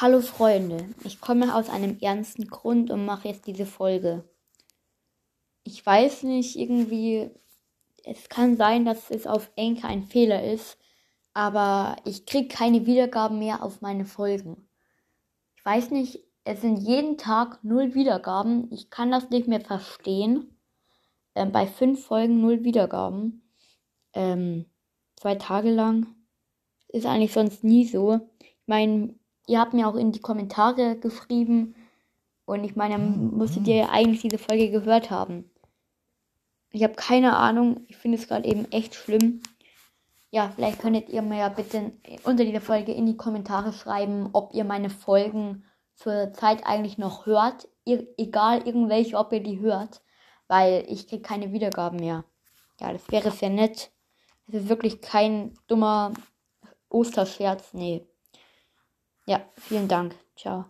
Hallo Freunde, ich komme aus einem ernsten Grund und mache jetzt diese Folge. Ich weiß nicht, irgendwie, es kann sein, dass es auf Enke ein Fehler ist, aber ich kriege keine Wiedergaben mehr auf meine Folgen. Ich weiß nicht, es sind jeden Tag null Wiedergaben. Ich kann das nicht mehr verstehen. Ähm, bei fünf Folgen null Wiedergaben. Ähm, zwei Tage lang. Ist eigentlich sonst nie so. Ich meine, ihr habt mir auch in die Kommentare geschrieben. Und ich meine, musstet ihr eigentlich diese Folge gehört haben. Ich habe keine Ahnung. Ich finde es gerade eben echt schlimm. Ja, vielleicht könntet ihr mir ja bitte unter dieser Folge in die Kommentare schreiben, ob ihr meine Folgen zur Zeit eigentlich noch hört. Ir egal irgendwelche, ob ihr die hört. Weil ich kriege keine Wiedergaben mehr. Ja, das wäre sehr nett. Es ist wirklich kein dummer Osterscherz. Nee. Ja, vielen Dank. Ciao.